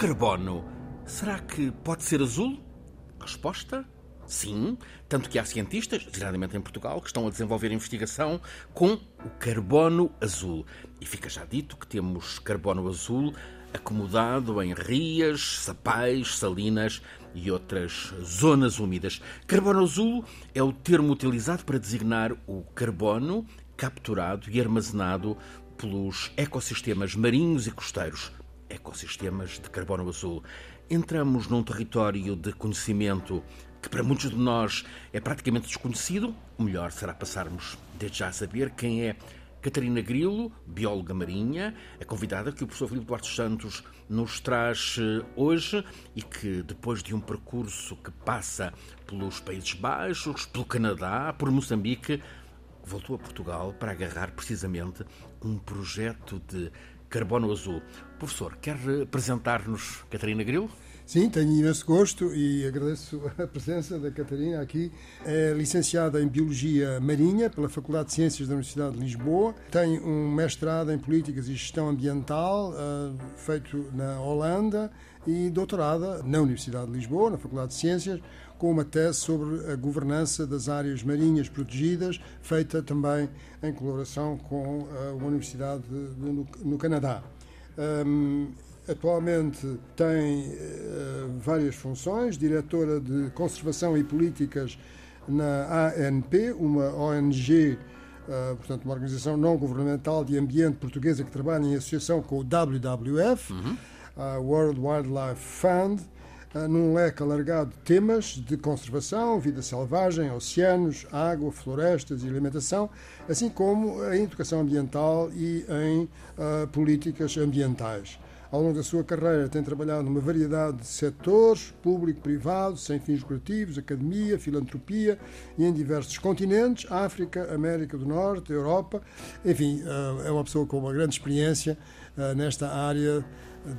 carbono, será que pode ser azul? Resposta: sim. Tanto que há cientistas, geralmente em Portugal, que estão a desenvolver investigação com o carbono azul. E fica já dito que temos carbono azul acomodado em rias, sapais, salinas e outras zonas úmidas. Carbono azul é o termo utilizado para designar o carbono capturado e armazenado pelos ecossistemas marinhos e costeiros, ecossistemas de carbono azul. Entramos num território de conhecimento que para muitos de nós é praticamente desconhecido. O melhor será passarmos desde já a saber quem é Catarina Grilo, bióloga marinha, a convidada que o professor Filipe Duarte Santos nos traz eh, hoje e que, depois de um percurso que passa pelos Países Baixos, pelo Canadá, por Moçambique, voltou a Portugal para agarrar precisamente um projeto de carbono azul. Professor, quer apresentar-nos Catarina Grilo? Sim, tenho imenso gosto e agradeço a presença da Catarina aqui. É licenciada em Biologia Marinha pela Faculdade de Ciências da Universidade de Lisboa. Tem um mestrado em Políticas e Gestão Ambiental, uh, feito na Holanda, e doutorada na Universidade de Lisboa, na Faculdade de Ciências, com uma tese sobre a governança das áreas marinhas protegidas, feita também em colaboração com uh, uma universidade de, de, no, Canadá. Atualmente tem uh, várias funções, diretora de Conservação e Políticas na ANP, uma ONG, uh, eh, portanto, uma organização não governamental de ambiente portuguesa que trabalha em associação com o WWF, uhum. uh, World Wildlife Fund, num leque alargado de temas de conservação, vida selvagem, oceanos, água, florestas e alimentação, assim como em educação ambiental e em políticas ambientais. Ao longo da sua carreira tem trabalhado numa variedade de setores, público, privado, sem fins lucrativos, academia, filantropia e em diversos continentes, África, América do Norte, Europa. Enfim, eh, é uma pessoa com uma grande experiência nesta área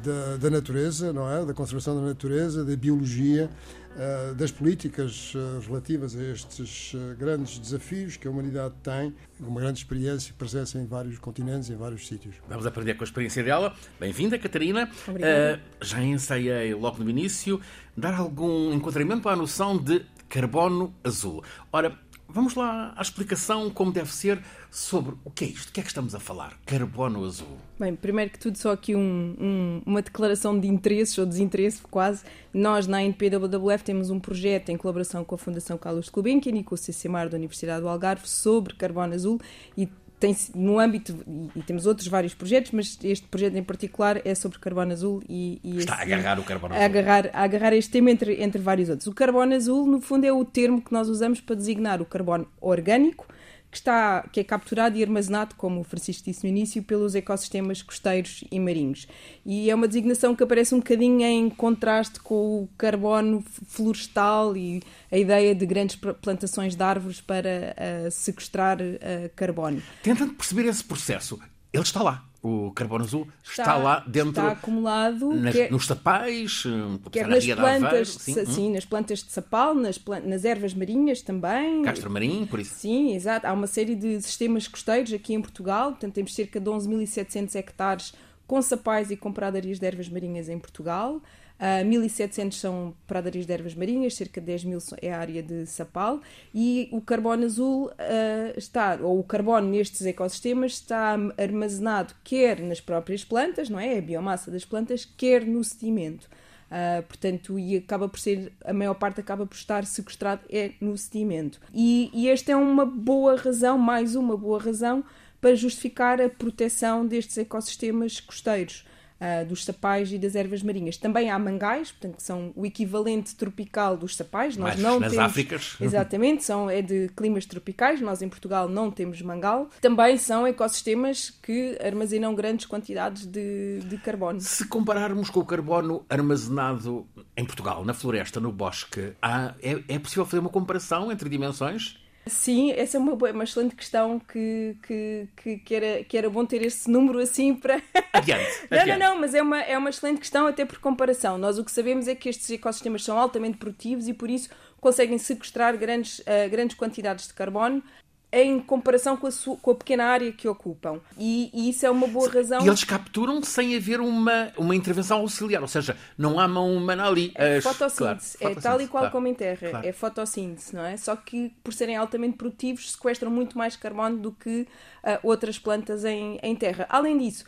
da, da natureza, não é? Da conservação da natureza, da biologia eh, das políticas eh, relativas a estes eh, grandes desafios que a humanidade tem, uma grande experiência, presença em vários continentes, em vários sítios. Vamos aprender com a experiência dela. Bem-vinda, Catarina. Obrigada. Uh, já ensaiei logo no início dar algum enquadramento à noção de carbono azul. Ora, Vamos lá à explicação como deve ser sobre o que é isto, o que é que estamos a falar? Carbono azul. Bem, primeiro que tudo, só aqui um, um, uma declaração de interesses ou desinteresse, quase. Nós, na NPWWF, temos um projeto em colaboração com a Fundação Carlos Gulbenkian e com o CCMAR da Universidade do Algarve sobre carbono azul e tem no âmbito, e temos outros vários projetos, mas este projeto em particular é sobre carbono azul e. e Está esse, a agarrar o carbono azul. A agarrar, a agarrar este tema entre, entre vários outros. O carbono azul, no fundo, é o termo que nós usamos para designar o carbono orgânico, que, está, que é capturado e armazenado, como o Francisco disse no início, pelos ecossistemas costeiros e marinhos. E é uma designação que aparece um bocadinho em contraste com o carbono florestal e a ideia de grandes plantações de árvores para uh, sequestrar uh, carbono. Tentando perceber esse processo, ele está lá o carbono azul está, está lá dentro. Está acumulado nas, quer, nos sapais, quer nas plantas, sim, sim hum. nas plantas de sapal, nas, nas ervas marinhas também. Castro marinho, por isso. Sim, exato. Há uma série de sistemas costeiros aqui em Portugal, portanto temos cerca de 11.700 hectares com sapais e com pradarias de ervas marinhas em Portugal. Uh, ah, 1.700 são pradarias de ervas marinhas, cerca de 10 mil é a área de sapal, e o carbono azul uh, está, ou o carbono nestes ecossistemas está armazenado quer nas próprias plantas, não é? é a biomassa das plantas, quer no sedimento. Uh, portanto, e acaba por ser, a maior parte acaba por estar sequestrado é no sedimento. E, e esta é uma boa razão, mais uma boa razão, para justificar a proteção destes ecossistemas costeiros uh, dos sapais e das ervas marinhas. Também há mangais, portanto, que são o equivalente tropical dos sapais. Nós não nas temos, Áfricas. Exatamente, são, é de climas tropicais. Nós em Portugal não temos mangal. Também são ecossistemas que armazenam grandes quantidades de, de carbono. Se compararmos com o carbono armazenado em Portugal, na floresta, no bosque, há, é, é possível fazer uma comparação entre dimensões? Sim, essa é uma, boa, uma excelente questão que, que, que, que, era, que era bom ter esse número assim para. Adiante, não, não, não, mas é uma, é uma excelente questão até por comparação. Nós o que sabemos é que estes ecossistemas são altamente produtivos e por isso conseguem sequestrar grandes, uh, grandes quantidades de carbono em comparação com a, sua, com a pequena área que ocupam. E, e, isso é uma boa razão. E eles capturam sem haver uma, uma intervenção auxiliar, ou seja, não há mão humana ali. É as... fotossíntese, claro, é tal e qual claro, como em terra, claro. é fotossíntese, não é? Só que por serem altamente produtivos sequestram muito mais carbono do que uh, outras plantas em, em terra. Além disso,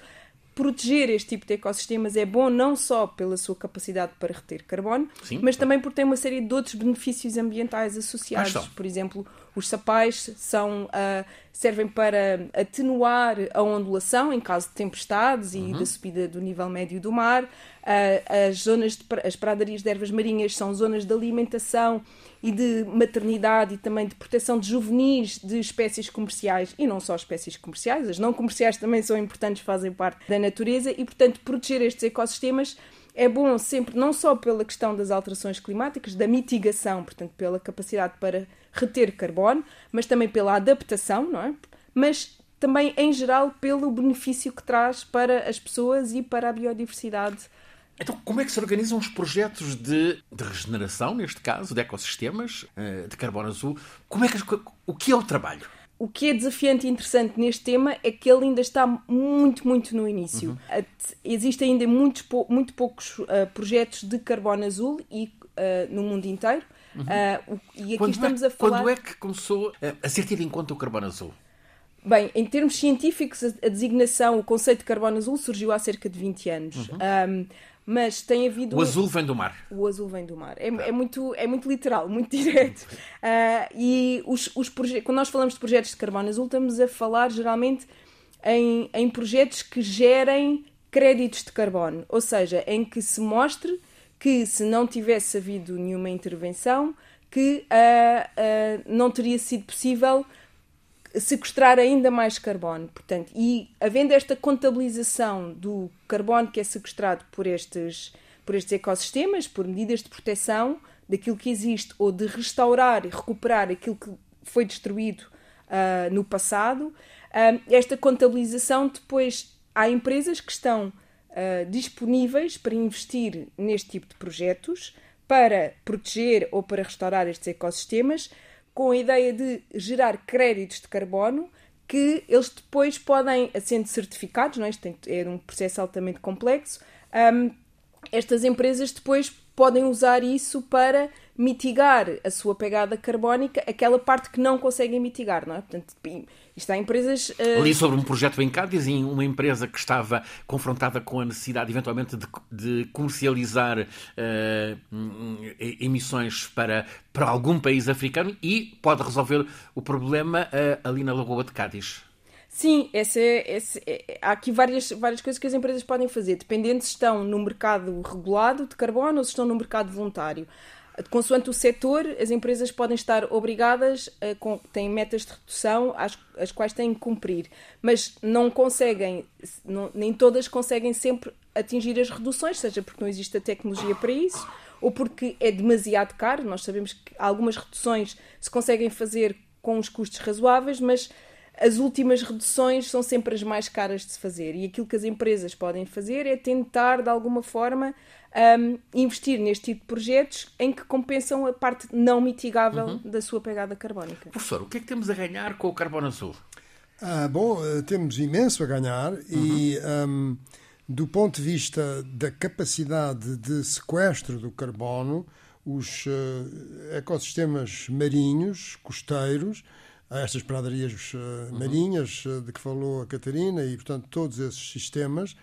proteger este tipo de ecossistemas é bom não só pela sua capacidade para reter carbono, Sim. mas também porque tem uma série de outros benefícios ambientais associados. Por exemplo, os sapais são, uh, servem para atenuar a ondulação em caso de tempestades uhum. e da subida do nível médio do mar. Uh, as zonas de, as pradarias de ervas marinhas são zonas de alimentação e de maternidade e também de proteção de juvenis de espécies comerciais e não só espécies comerciais, as não comerciais também são importantes, fazem parte da natureza e, portanto, proteger estes ecossistemas é bom sempre, não só pela questão das alterações climáticas, da mitigação, portanto, pela capacidade para reter carbono, mas também pela adaptação, não é? Mas também, em geral, pelo benefício que traz para as pessoas e para a biodiversidade. Então, como é que se organizam os projetos de, de regeneração, neste caso, de ecossistemas, eh, de carbono azul? Como é que, o que é o trabalho? O que é desafiante e interessante neste tema é que ele ainda está muito, muito no início. Uhum. Existem ainda muitos, muito poucos uh, projetos de carbono azul e, uh, no mundo inteiro. Uhum. Uh, e aqui quando estamos é, a falar. Quando é que começou a ser tido em conta o carbono azul? Bem, em termos científicos, a designação, o conceito de carbono azul surgiu há cerca de 20 anos. Uhum. Um, mas tem havido. O azul vem do mar. O azul vem do mar. É, é muito, é muito literal, muito direto. Uh, e os, os quando nós falamos de projetos de carbono azul, estamos a falar geralmente em, em projetos que gerem créditos de carbono, ou seja, em que se mostre que se não tivesse havido nenhuma intervenção, que uh, uh, não teria sido possível sequestrar ainda mais carbono. Portanto, e havendo esta contabilização do carbono que é sequestrado por estes, por estes ecossistemas, por medidas de proteção daquilo que existe, ou de restaurar e recuperar aquilo que foi destruído uh, no passado, uh, esta contabilização depois há empresas que estão uh, disponíveis para investir neste tipo de projetos para proteger ou para restaurar estes ecossistemas com a ideia de gerar créditos de carbono que eles depois podem, sendo certificados, não é? Isto é um processo altamente complexo, um, estas empresas depois podem usar isso para mitigar a sua pegada carbónica, aquela parte que não conseguem mitigar, não é? Portanto, isto há empresas. Uh... Li sobre um projeto em Cádiz, em uma empresa que estava confrontada com a necessidade, eventualmente, de, de comercializar uh, emissões para, para algum país africano e pode resolver o problema uh, ali na Lagoa de Cádiz. Sim, essa, essa, é, há aqui várias, várias coisas que as empresas podem fazer, dependendo se estão no mercado regulado de carbono ou se estão no mercado voluntário. Consoante o setor, as empresas podem estar obrigadas, a, com, têm metas de redução às, as quais têm que cumprir, mas não conseguem, não, nem todas conseguem sempre atingir as reduções, seja porque não existe a tecnologia para isso, ou porque é demasiado caro. Nós sabemos que algumas reduções se conseguem fazer com os custos razoáveis, mas as últimas reduções são sempre as mais caras de se fazer. E aquilo que as empresas podem fazer é tentar, de alguma forma, um, investir neste tipo de projetos em que compensam a parte não mitigável uhum. da sua pegada carbónica. Professor, o que é que temos a ganhar com o carbono azul? Ah, bom, eh, temos imenso a ganhar uhum. e. Um, do ponto de vista da capacidade de sequestro do carbono, os uh, ecossistemas marinhos, costeiros, estas pradarias uh, marinhas uh, de que falou a Catarina e, portanto, todos esses sistemas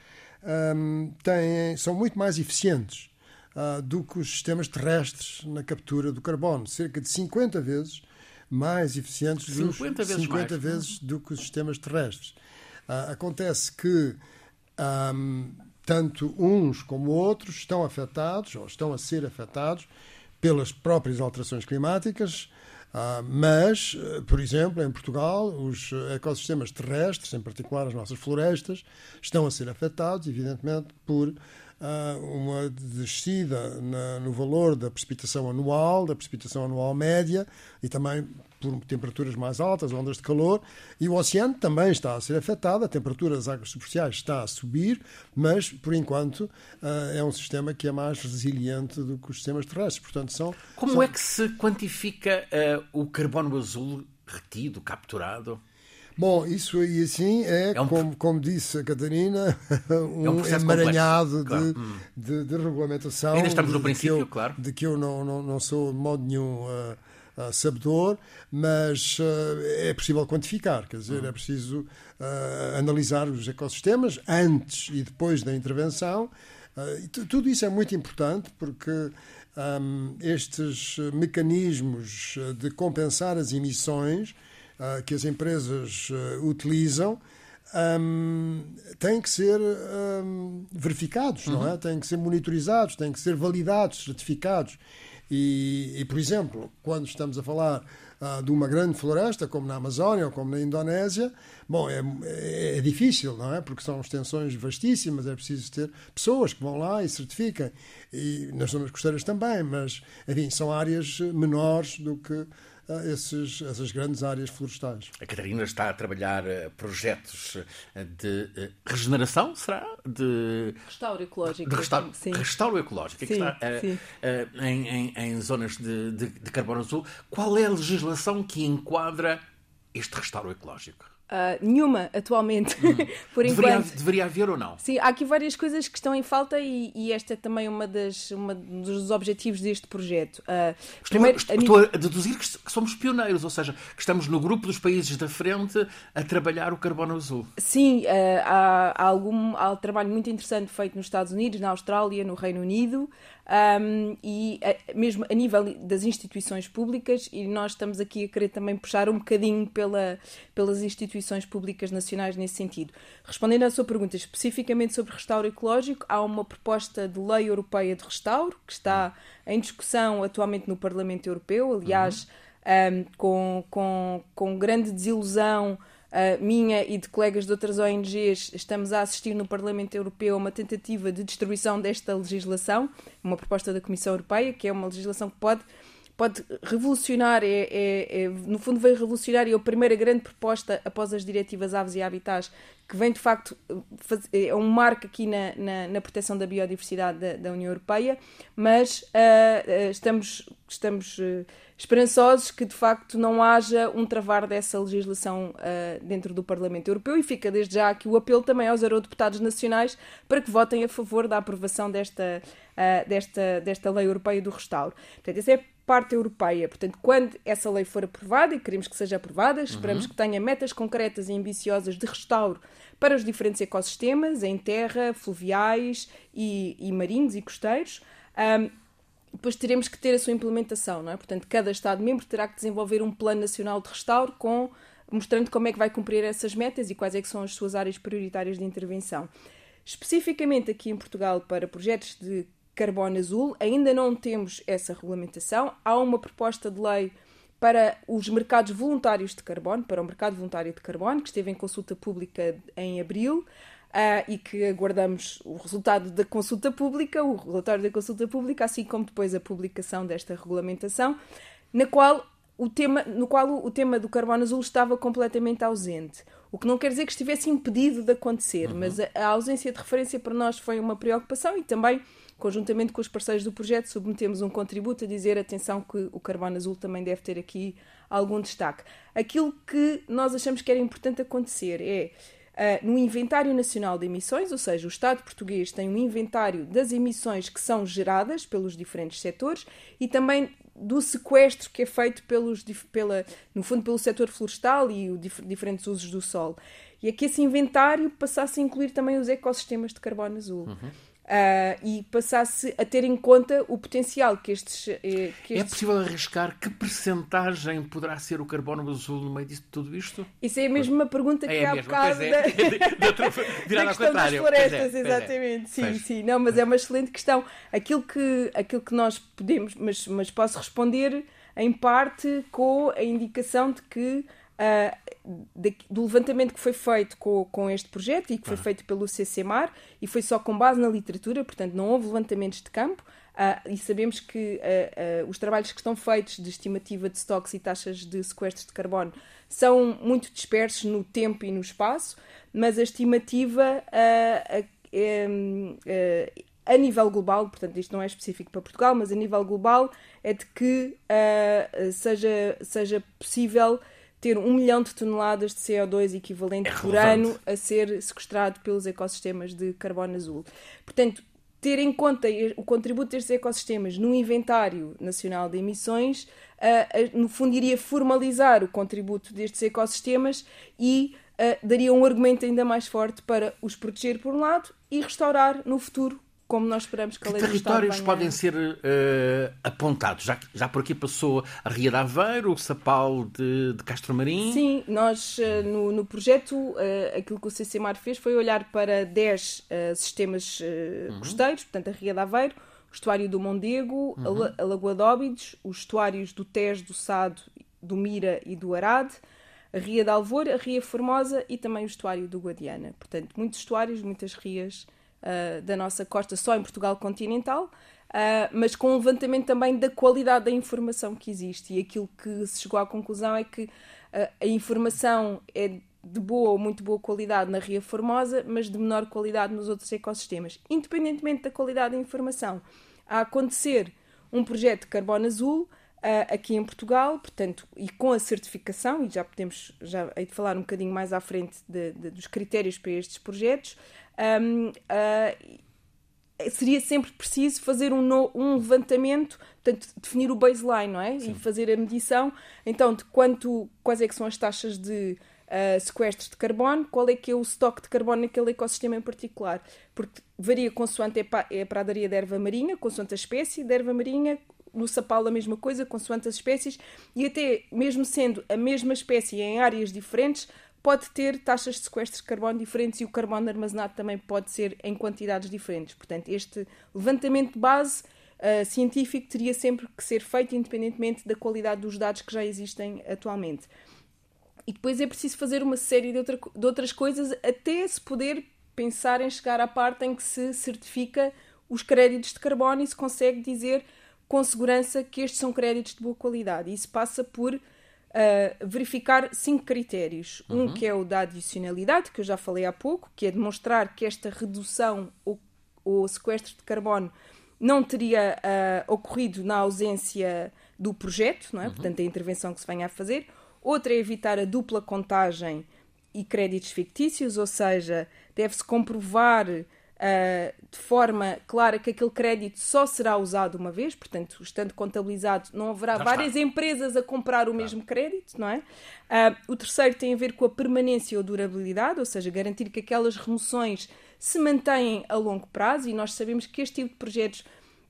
um, têm, são muito mais eficientes uh, do que os sistemas terrestres na captura do carbono. Cerca de 50 vezes mais eficientes 50 dos, vezes 50 mais. vezes do que os sistemas terrestres. Uh, acontece que um, tanto uns como outros estão afetados, ou estão a ser afetados, pelas próprias alterações climáticas, ah, mas, eh, por exemplo, em Portugal, os ecossistemas terrestres, em particular as nossas florestas, estão a ser afetados, evidentemente, por ah, uma descida no valor da precipitação anual, da precipitação anual média e também por temperaturas mais altas, ondas de calor, e o oceano também está a ser afetado, a temperatura das águas superficiais está a subir, mas, por enquanto, uh, é um sistema que é mais resiliente do que os sistemas terrestres. Portanto, são, Como são... é que se quantifica uh, o carbono azul retido, capturado? Bom, isso aí assim é, é um... como, como, disse a Catarina, um, é um emaranhado claro. de, hum. de, de, regulamentação. Ainda estamos no princípio, eu, claro. De que eu não, não, não sou de modo nenhum uh, uh, sabedor, mas uh, é possível quantificar, quer dizer, é preciso analisar os ecossistemas antes e depois da intervenção. tudo isso é muito importante porque um, estes mecanismos de compensar as emissões que as empresas utilizam um, têm que ser um, verificados, uhum. não é? Uhum. Têm que ser monitorizados, têm que ser validados, certificados. E, e por exemplo, quando estamos a falar uh, de uma grande floresta, como na Amazónia ou como na Indonésia, bom, é, é, é, difícil, não é? Porque são extensões vastíssimas, é preciso ter pessoas que vão lá e certifiquem. E nas zonas costeiras também, mas, enfim, são áreas menores do que esses, essas grandes áreas florestais. A Catarina está a trabalhar eh, projetos eh, de eh, regeneração, será? De restauro ecológico. De restauro, sim. restauro ecológico, sim, está em, em, em, zonas de, de, de carbono azul. Qual é a legislação que enquadra este restauro ecológico? Uh, nenhuma atualmente, hum. por deveria, enquanto. Deveria haver ou não? Sim, há aqui várias coisas que estão em falta e, e esta é também uma, das, uma dos objetivos deste projeto. Uh, estou, primeiro, estou, a... estou, a deduzir que somos pioneiros, ou seja, que estamos no grupo dos países da frente a trabalhar o carbono azul. Sim, uh, há, há, algum há um trabalho muito interessante feito nos Estados Unidos, na Austrália, no Reino Unido um, e a, mesmo a nível das instituições públicas, e nós estamos aqui a querer também puxar um bocadinho pela, pelas instituições públicas nacionais nesse sentido. Respondendo à sua pergunta especificamente sobre restauro ecológico, há uma proposta de lei europeia de restauro que está em discussão atualmente no Parlamento Europeu, aliás, uhum. um, com, com, com grande desilusão uh, minha e de colegas de outras ONGs, estamos a assistir no Parlamento Europeu a uma tentativa de destruição desta legislação, uma proposta da Comissão Europeia, que é uma legislação que pode pode revolucionar, é, é, é, no fundo veio revolucionar e é a primeira grande proposta após as diretivas Aves e Habitats, que vem de facto, faz, é um marco aqui na, na, na proteção da biodiversidade da, da União Europeia, mas uh, estamos, estamos uh, esperançosos que de facto não haja um travar dessa legislação uh, dentro do Parlamento Europeu e fica desde já aqui o apelo também aos eurodeputados nacionais para que votem a favor da aprovação desta, uh, desta, desta lei europeia do restauro. Portanto, essa é parte europeia. Portanto, quando essa lei for aprovada, e queremos que seja aprovada, esperamos uhum. que tenha metas concretas e ambiciosas de restauro para os diferentes ecossistemas, em terra, fluviais e, e marinhos e costeiros. Um, depois teremos que ter a sua implementação, não é? Portanto, cada Estado-membro terá que desenvolver um plano nacional de restauro com, mostrando como é que vai cumprir essas metas e quais é que são as suas áreas prioritárias de intervenção. Especificamente aqui em Portugal, para projetos de carbono azul, ainda não temos essa regulamentação. Há uma proposta de lei para os mercados voluntários de carbono, para o mercado voluntário de carbono, que esteve em consulta pública em abril uh, e que aguardamos o resultado da consulta pública, o relatório da consulta pública, assim como depois a publicação desta regulamentação, na qual o tema, no qual o tema do carbono azul estava completamente ausente. O que não quer dizer que estivesse impedido de acontecer, uhum. mas a, a, ausência de referência para nós foi uma preocupação e também, conjuntamente com os parceiros do projeto, submetemos um contributo a dizer atenção que o carbono azul também deve ter aqui algum destaque. Aquilo que nós achamos que era importante acontecer é uh, no Inventário Nacional de Emissões, ou seja, o Estado português tem um inventário das emissões que são geradas pelos diferentes setores e também do sequestro que é feito pelos, pela, no fundo pelo setor florestal e os dif diferentes usos do solo. E é que esse inventário passasse a incluir também os ecossistemas de carbono azul. Uhum uh, e passasse a ter em conta o potencial que estes, eh, que é estes... É possível arriscar que percentagem poderá ser o carbono azul no meio disso tudo isto? Isso é mesmo uma pergunta que é há bocado é. da... da questão das florestas, é, exatamente. É. Sim, pois. sim. Não, mas é uma excelente questão. Aquilo que, aquilo que nós podemos, mas, mas posso responder em parte com a indicação de que uh, de, do levantamento que foi feito com, com este projeto e que foi ah. feito pelo CCMAR e foi só com base na literatura, portanto não houve levantamentos de campo uh, e sabemos que uh, os trabalhos que estão feitos de estimativa de estoques e taxas de sequestro de carbono são muito dispersos no tempo e no espaço, mas a estimativa a nível global, portanto isto não é específico para Portugal, mas a nível global é de que seja, seja possível ter um milhão de toneladas de CO2 equivalente é por ano a ser sequestrado pelos ecossistemas de carbono azul. Portanto, ter em conta o contributo destes ecossistemas no inventário nacional de emissões, uh, uh, no fundo iria formalizar o contributo destes ecossistemas e uh, daria um argumento ainda mais forte para os proteger por um lado e restaurar no futuro como nós esperamos que, a lei territórios venha... podem ser uh, apontados? Já, já por aqui passou a Ria de Aveiro, o Sapal de, de Castro Marim? Sim, nós uh, no, no, projeto, uh, aquilo que o CCMAR fez foi olhar para 10 sistemas uhum. costeiros, portanto a Ria de Aveiro, o estuário do Mondego, uhum. a, a Lagoa de Óbidos, os estuários do Tejo, do Sado, do Mira e do Arade, a Ria de Alvor, a Ria Formosa e também o estuário do Guadiana. Portanto, muitos estuários, muitas rias uh, da nossa costa só em Portugal continental, uh, mas com um levantamento também da qualidade da informação que existe. E aquilo que se chegou à conclusão é que uh, a informação é de boa ou muito boa qualidade na Ria Formosa, mas de menor qualidade nos outros ecossistemas. Independentemente da qualidade da informação, a acontecer um projeto de carbono azul Uh, aqui em Portugal, portanto, e com a certificação, e já podemos já hei de falar um bocadinho mais à frente de, de, dos critérios para estes projetos, um, uh, ah, seria sempre preciso fazer um, no, um levantamento, portanto, definir o baseline, não é? Sim. E fazer a medição, então, de quanto, quais é que são as taxas de uh, sequestros de carbono, qual é que é o estoque de carbono naquele ecossistema em particular. Porque varia consoante é, é a pradaria de erva marinha, consoante a espécie de erva marinha, no sapal a mesma coisa, consoante as espécies, e até mesmo sendo a mesma espécie em áreas diferentes, pode ter taxas de sequestro de carbono diferentes e o carbono armazenado também pode ser em quantidades diferentes. Portanto, este levantamento de base uh, científico teria sempre que ser feito independentemente da qualidade dos dados que já existem atualmente. E depois é preciso fazer uma série de, outra, de outras coisas até se poder pensar em chegar à parte em que se certifica os créditos de carbono e se consegue dizer com segurança que estes são créditos de boa qualidade. E isso passa por uh, verificar cinco critérios. Uhum. Um que é o da adicionalidade, que eu já falei há pouco, que é demonstrar que esta redução ou, ou sequestro de carbono não teria uh, ocorrido na ausência do projeto, não é? Uhum. portanto, a intervenção que se venha a fazer. Outra é evitar a dupla contagem e créditos fictícios, ou seja, deve-se comprovar uh, de forma clara que aquele crédito só será usado uma vez, portanto, estando contabilizado, não haverá Já várias está. empresas a comprar o claro. mesmo crédito, não é? Uh, o terceiro tem a ver com a permanência ou durabilidade, ou seja, garantir que aquelas remoções se mantêm a longo prazo e nós sabemos que este tipo de projetos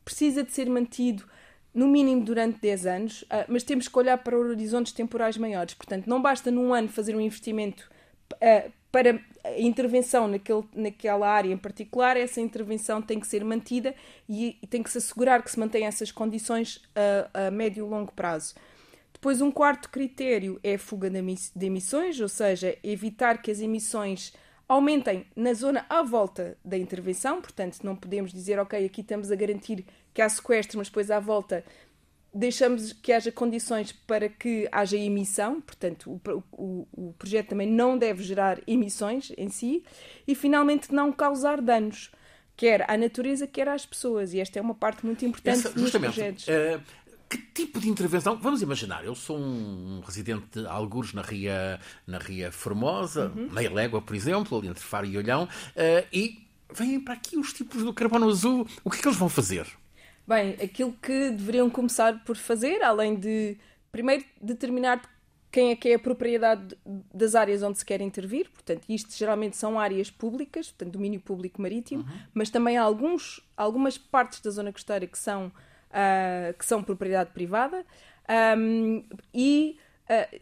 precisa de ser mantido no mínimo durante 10 anos, uh, mas temos que olhar para horizontes temporais maiores. Portanto, não basta num ano fazer um investimento uh, para intervenção naquele, naquela área em particular, essa intervenção tem que ser mantida e, e tem que se assegurar que se mantém essas condições a, a médio e longo prazo. Depois, um quarto critério é a fuga de emissões, ou seja, evitar que as emissões aumentem na zona à volta da intervenção, portanto, não podemos dizer, ok, aqui estamos a garantir que há sequestro, mas depois à volta deixamos que haja condições para que haja emissão, portanto, o, o, o, projeto também não deve gerar emissões em si, e finalmente não causar danos, quer à natureza, quer às pessoas, e esta é uma parte muito importante Essa, dos projetos. Uh, que tipo de intervenção? Vamos imaginar, eu sou um residente de algures na Ria, na Ria Formosa, uhum. meia légua, por exemplo, ali entre Faro e Olhão, uh, e vêm para aqui os tipos do carbono azul, o que é que eles vão fazer? Bem, aquilo que deveriam começar por fazer, além de primeiro determinar quem é que é a propriedade das áreas onde se quer intervir, portanto, isto geralmente são áreas públicas, portanto, domínio público marítimo, uhum. mas também há alguns, algumas partes da zona costeira que são, uh, que são propriedade privada um, e uh,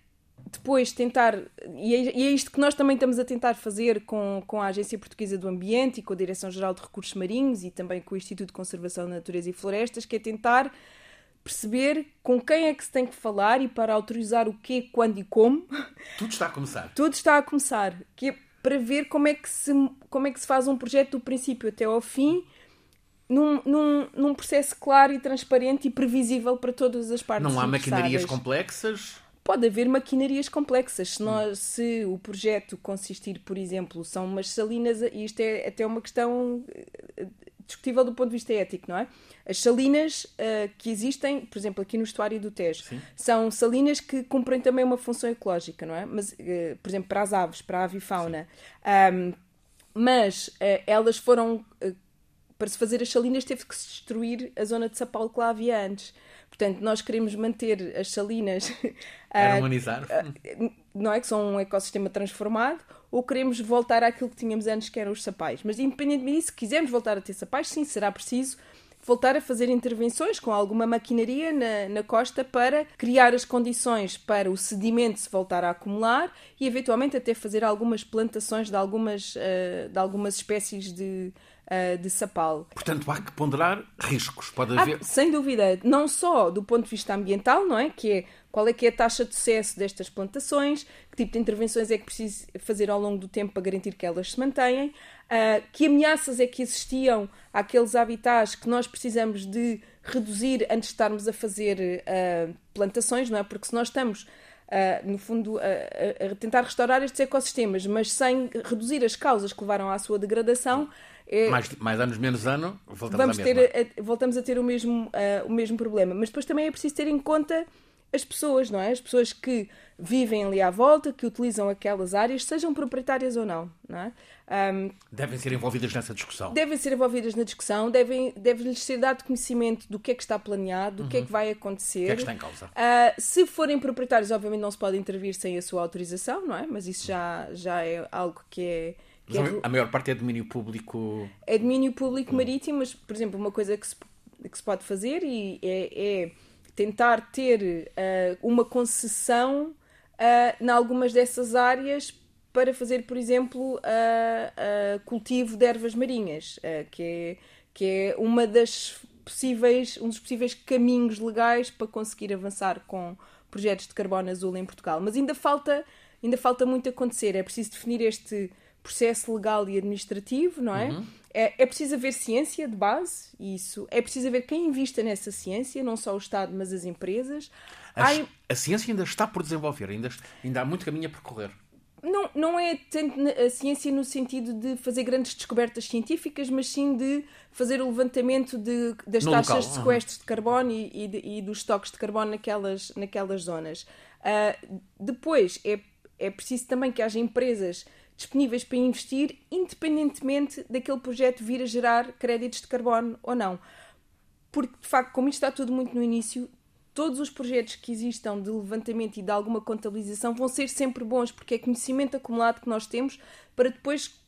depois tentar, é, e é, isto que nós também estamos a tentar fazer com, com a Agência Portuguesa do Ambiente e com a Direção-Geral de Recursos Marinhos e também com o Instituto de Conservação da Natureza e Florestas, que é tentar perceber com quem é que se tem que falar e para autorizar o quê, quando e como. Tudo está a começar. Tudo está a começar, que é para ver como é que se, como é que se faz um projeto do princípio até ao fim, num, num, num processo claro e transparente e previsível para todas as partes. Não há maquinarias complexas? Pode haver maquinarias complexas. Se, nós, se o projeto consistir, por exemplo, são umas salinas, e isto é até uma questão eh, discutível do ponto de vista ético, não é? As salinas uh, que existem, por exemplo, aqui no estuário do Tejo, Sim. são salinas que cumprem também uma função ecológica, não é? Mas, uh, por exemplo, para as aves, para a avifauna. Um, mas uh, elas foram. Para se fazer as salinas, teve que se destruir a zona de Sapau que lá havia antes. Portanto, nós queremos manter as salinas. Uh, humanizar. Uh, não é que são um ecossistema transformado, ou queremos voltar àquilo que tínhamos antes, que eram os sapais. Mas, independentemente disso, se quisermos voltar a ter sapais, sim, será preciso voltar a fazer intervenções com alguma maquinaria na, na, costa para criar as condições para o sedimento se voltar a acumular e eventualmente até fazer algumas plantações de algumas, uh, de algumas espécies de, uh, de sapal. Portanto, há que ponderar riscos. Pode haver. Há, sem dúvida, não só do ponto de vista ambiental, não é? Que é qual é que é a taxa de sucesso destas plantações, que tipo de intervenções é que preciso fazer ao longo do tempo para garantir que elas se mantenham, uh, que ameaças é que existiam àqueles habitats que nós precisamos de reduzir antes de estarmos a fazer uh, plantações, não é? Porque se nós estamos Uh, no fundo, uh, a, tentar restaurar estes ecossistemas, mas sem reduzir as causas que levaram à sua degradação, é, mais, mais anos, menos ano, voltamos, vamos a ter, a, voltamos a ter o mesmo, uh, o mesmo problema. Mas depois também é preciso ter em conta as pessoas, não é? As pessoas que vivem ali à volta, que utilizam aquelas áreas, sejam proprietárias ou não, não é? Um, devem ser envolvidas nessa discussão. Devem ser envolvidas na discussão, devem, deve-lhes ser dado conhecimento do que é que está planeado, do uhum. que é que uhum. vai acontecer. O que é que está em causa? Uh, se forem proprietários, obviamente não se pode intervir sem a sua autorização, não é? Mas isso já, já é algo que é é... A maior parte é domínio público. É domínio público marítimo, mas, por exemplo, uma coisa que se, que se pode fazer e é, é tentar ter uh, uma concessão uh, em algumas dessas áreas para fazer, por exemplo, uh, cultivo de ervas marinhas, que, é, que é uma das possíveis, um dos possíveis caminhos legais para conseguir avançar com projetos de carbono azul em Portugal. Mas ainda falta, ainda falta muito acontecer. É preciso definir este processo legal e administrativo, não é? Uhum. É, é preciso haver ciência de base, isso. É preciso haver quem invista nessa ciência, não só o Estado, mas as empresas. A, há... a ciência ainda está por desenvolver, ainda, ainda há muito caminho a percorrer. Não, não é tanto a ciência no sentido de fazer grandes descobertas científicas, mas sim de fazer o levantamento de, das no taxas local. de sequestro uhum. de carbono e, e, e, dos estoques de carbono naquelas, naquelas zonas. Uh, depois, é, é preciso também que haja empresas disponíveis para investir, independentemente daquele projeto vir a gerar créditos de carbono ou não. Porque, de facto, como isto está tudo muito no início, todos os projetos que existam de levantamento e de alguma contabilização vão ser sempre bons, porque é conhecimento acumulado que nós temos para depois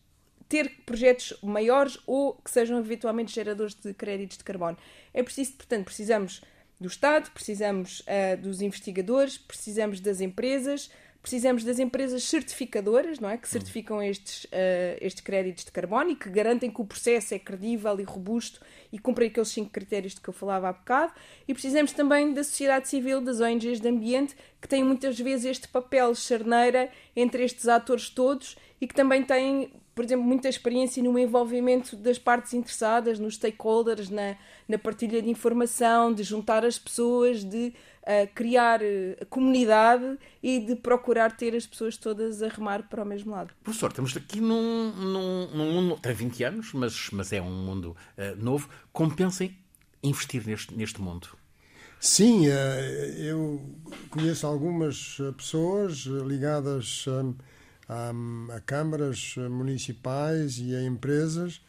ter projetos maiores ou que sejam eventualmente geradores de créditos de carbono. É preciso, portanto, precisamos do Estado, precisamos uh, dos investigadores, precisamos das empresas, Precisamos das empresas certificadoras, não é? Que certificam estes, uh, estes créditos de carbono e que garantem que o processo é credível e robusto e cumpre aqueles cinco critérios de que eu falava há bocado. E precisamos também da sociedade civil, das ONGs de ambiente, que têm muitas vezes este papel charneira entre estes atores todos e que também têm, por exemplo, muita experiência no envolvimento das partes interessadas, nos stakeholders, na, na partilha de informação, de juntar as pessoas, de a criar eh, comunidade e de procurar ter as pessoas todas a remar para o mesmo lado. Professor, estamos aqui num, num, num mundo, tem 20 anos, mas, mas é um mundo uh, novo. Compensem investir neste, neste mundo? Sim, uh, eu conheço algumas pessoas ligadas a, a câmaras municipais e a empresas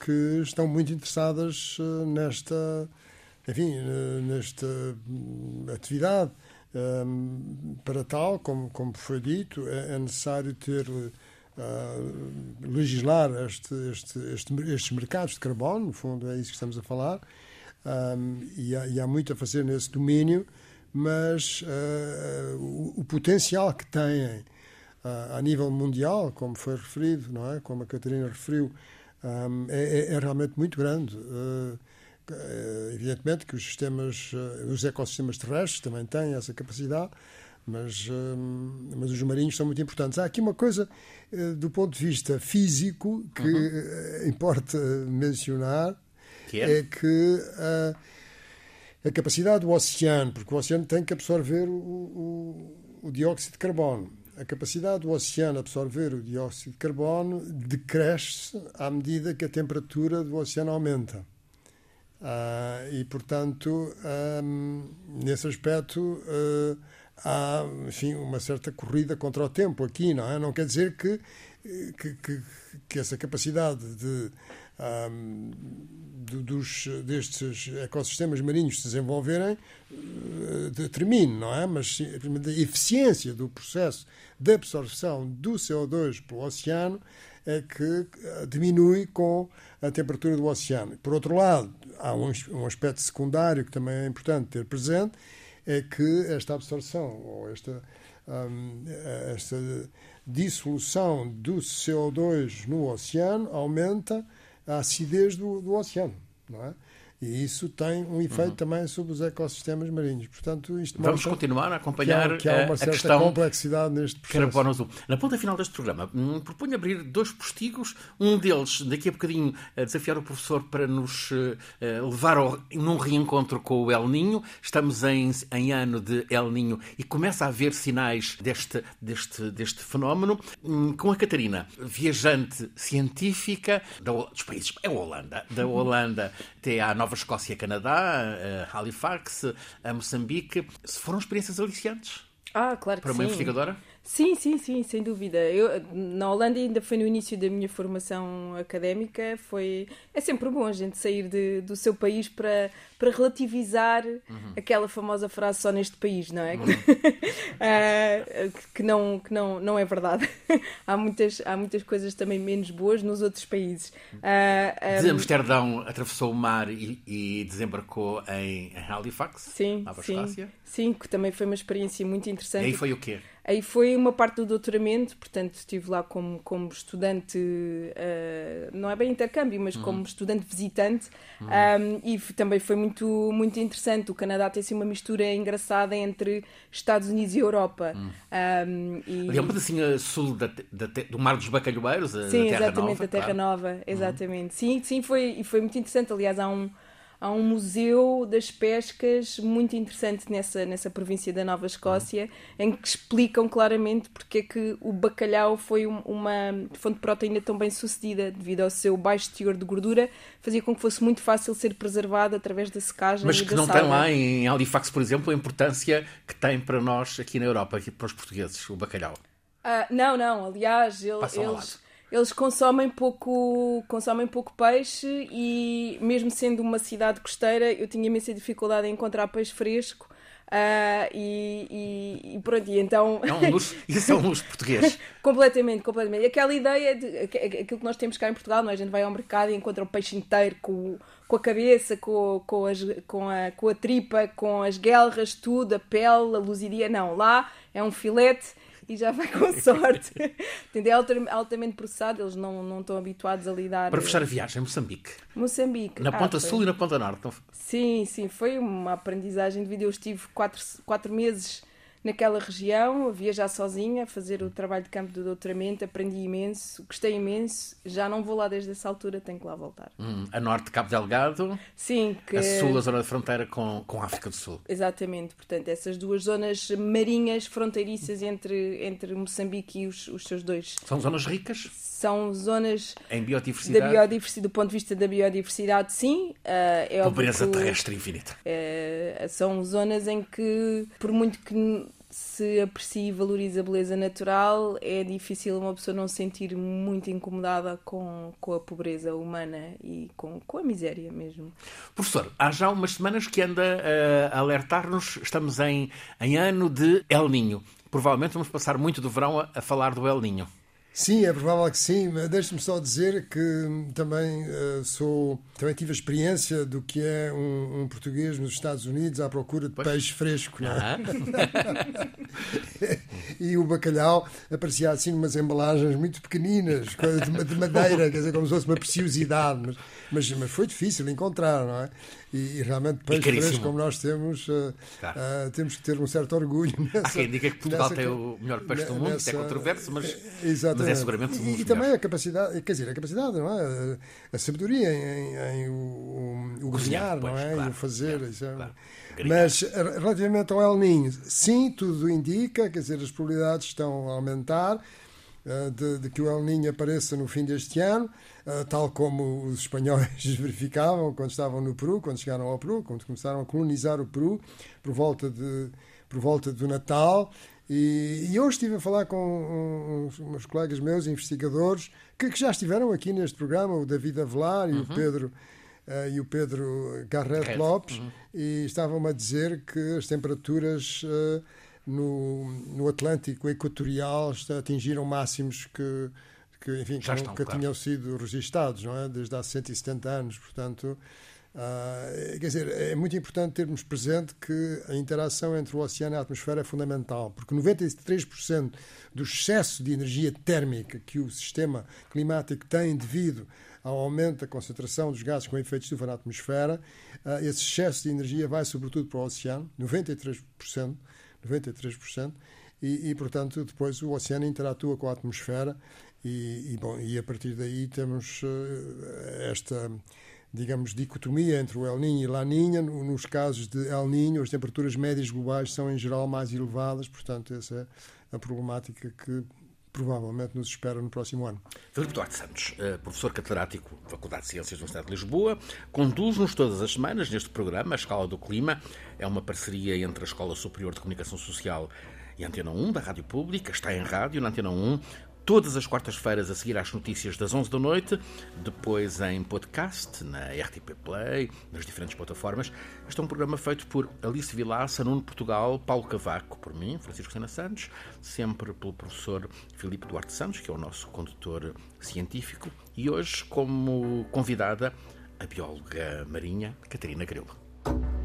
que estão muito interessadas nesta enfim, eh, nesta hum, atividade. Um, para tal, como, como foi dito, é, é necessário ter uh, legislar este, este, este, estes mercados de carbono, no fundo é isso que estamos a falar, um, e, há, e, há, muito a fazer nesse domínio, mas uh, o, o, potencial que têm uh, a nível mundial, como foi referido, não é? como a Catarina referiu, um, é, é, é, realmente muito grande. Uh, evidentemente que os sistemas, eh, os ecossistemas terrestres também têm essa capacidade, mas, mas os marinhos são muito importantes. Há aqui uma coisa do ponto de vista físico que uhum. importa mencionar, que é? é? que a, a, capacidade do oceano, porque o oceano tem que absorver o, o, o dióxido de carbono. A capacidade do oceano absorver o dióxido de carbono decresce à medida que a temperatura do oceano aumenta. Uh, e, portanto, um, nesse aspecto, uh, há enfim, uma certa corrida contra o tempo aqui, não é? Não quer dizer que, que, que, que essa capacidade de, um, de, dos, destes ecossistemas marinhos se desenvolverem uh, determine, não é? Mas a eficiência do processo de absorção do CO2 pelo oceano é que diminui com a temperatura do oceano. Por outro lado, há um, um aspecto secundário que também é importante ter presente, é que esta absorção ou esta, um, esta dissolução do CO2 no oceano aumenta a acidez do, do oceano, não é? E isso tem um efeito uhum. também sobre os ecossistemas marinhos. Portanto, isto Vamos continuar a acompanhar que há, que há uma a certa questão complexidade neste processo. Carbono azul. Na ponta final deste programa, hum, proponho abrir dois postigos. Um deles, daqui a bocadinho, a desafiar o professor para nos uh, levar ao, num reencontro com o El Ninho. Estamos em, em ano de El Ninho e começa a haver sinais deste, deste, deste fenómeno. Hum, com a Catarina, viajante científica da, dos países, é a Holanda, da Holanda até à Nova Nova Escócia, Canadá, a Halifax, a Moçambique. Foram experiências aliciantes? Ah, claro que Para uma sim. investigadora? Sim, sim, sim, sem dúvida. Eu, na Holanda ainda foi no início da minha formação académica. Foi é sempre bom a gente sair de, do seu país para, para relativizar uhum. aquela famosa frase só neste país, não é? Uhum. uh, que não que não não é verdade. há muitas há muitas coisas também menos boas nos outros países. Uh, um... De Amsterdão atravessou o mar e, e desembarcou em, em Halifax, sim, Nova sim, Escócia. Sim, que também foi uma experiência muito interessante. E aí foi o quê? Aí foi uma parte do doutoramento, portanto estive lá como, como estudante, uh, não é bem intercâmbio, mas uhum. como estudante visitante uhum. um, e também foi muito, muito interessante. O Canadá tem assim uma mistura engraçada entre Estados Unidos e Europa. Uhum. Um, e... Ali é um pedacinho a sul da, da, do Mar dos Bacalhoeiros, a sim, Terra exatamente, Nova. a Terra claro. Nova, exatamente. Sim, sim, foi, e foi muito interessante. Aliás, há um há um museu das pescas muito interessante nessa, nessa província da Nova Escócia, em que explicam claramente porque é que o bacalhau foi uma fonte de proteína tão bem sucedida, devido ao seu baixo teor de gordura, fazia com que fosse muito fácil ser preservado através da secagem Mas que não salga. tem lá em Halifax, por exemplo, a importância que tem para nós aqui na Europa, aqui para os portugueses, o bacalhau. Ah, não, não, aliás, ele, eles... Eles consomem pouco, consomem pouco peixe e, mesmo sendo uma cidade costeira, eu tinha imensa dificuldade em encontrar peixe fresco. Uh, e, e, e, pronto, e então. É um luxo, isso é um luxo português. completamente, completamente. Aquela ideia de aquilo que nós temos cá em Portugal, não é? A gente vai ao mercado e encontra o peixe inteiro com, com a cabeça, com, com, as, com, a, com a tripa, com as guelras, tudo, a pele, a luzidia. Não, lá é um filete e já vai com sorte. é altamente processado, eles não, não estão habituados a lidar. Para fechar a viagem, Moçambique. Moçambique. Na ah, ponta foi... sul e na ponta norte. Sim, sim, foi uma aprendizagem de vida. Eu estive quatro, quatro meses naquela região, a viajar sozinha, a fazer o trabalho de campo do doutoramento, aprendi imenso, gostei imenso, já não vou lá desde essa altura, tenho que lá voltar. Hum, a norte, Cabo Delgado, Sim, que... a sul, a zona de fronteira com, com a África do Sul. Exatamente, portanto, essas duas zonas marinhas fronteiriças entre, entre Moçambique e os, os seus dois. São zonas ricas? São zonas em biodiversidade. Da biodiversidade, do ponto de vista da biodiversidade, sim. Uh, é Pobreza terrestre infinita. Uh, são zonas em que, por muito que se aprecia e valoriza a beleza natural, é difícil uma pessoa não se sentir muito incomodada com, com a pobreza humana e com, com a miséria mesmo. Professor, há já umas semanas que anda a alertar-nos, estamos em, em ano de El Ninho. Provavelmente vamos passar muito do verão a, a falar do El Ninho. Sim, é provável que sim. Deixe-me só dizer que também uh, sou, também tive a experiência do que é um, um português nos Estados Unidos à procura de pois. peixe fresco. Ah. e o bacalhau aparecia assim umas embalagens muito pequeninas, de madeira, quer dizer, como se fosse uma preciosidade, mas, mas, mas foi difícil encontrar, não é? E, e realmente peixe fresco como nós temos, uh, claro. uh, temos que ter um certo orgulho. Nessa, Há quem diga que Portugal tem o melhor peixe do mundo, nessa, isso é controverso, mas, mas é seguramente um E, e também a capacidade, quer dizer, a capacidade, não é? A, sabedoria em, em, em, o cozinhar, não é? Claro, e o fazer. claro, é... Mas relativamente ao El Ninho, sim, tudo indica, quer dizer, as probabilidades estão a aumentar. De, de, que o El Niño apareça no fim deste ano, tal como os espanhóis verificavam quando estavam no Peru, quando chegaram ao Peru, quando começaram a colonizar o Peru, por volta, de, por volta do Natal. E, e hoje estive a falar com uns, uns colegas meus, investigadores, que, que, já estiveram aqui neste programa, o David Avelar e uhum. o Pedro. Uh, e o Pedro Garret Lopes, uhum. e estavam-me a dizer que as temperaturas uh, no, no Atlântico Equatorial atingiram máximos que, que enfim, Já que estão, nunca claro. tinham sido registados, não é? Desde há 170 anos, portanto... Uh, quer dizer, é muito importante termos presente que a interação entre o oceano e a atmosfera é fundamental, porque 93% do excesso de energia térmica que o sistema climático tem devido ao aumento da concentração dos gases com efeito estufa na atmosfera, uh, esse excesso de energia vai sobretudo para o oceano, 93%, 93%, e, e portanto depois o oceano interatua com a atmosfera e, e, bom, e a partir daí temos uh, esta digamos, dicotomia entre o El Niño e La Niña. Nos casos de El Niño, as temperaturas médias globais são, em geral, mais elevadas, portanto, essa é a problemática que provavelmente nos espera no próximo ano. Filipe Duarte Santos, professor catedrático da Faculdade de Ciências da Universidade de Lisboa, conduz-nos todas as semanas neste programa, A Escala do Clima. É uma parceria entre a Escola Superior de Comunicação Social e a Antena 1 da Rádio Pública. Está em rádio na Antena 1 todas as quartas-feiras a seguir às notícias das 11 da noite, depois em podcast, na RTP Play, nas diferentes plataformas. Este é um programa feito por Alice Vilaça, Nuno Portugal, Paulo Cavaco, por mim, Francisco Sena Santos, sempre pelo professor Filipe Duarte Santos, que é o nosso condutor científico, e hoje como convidada a bióloga marinha Catarina Grilo.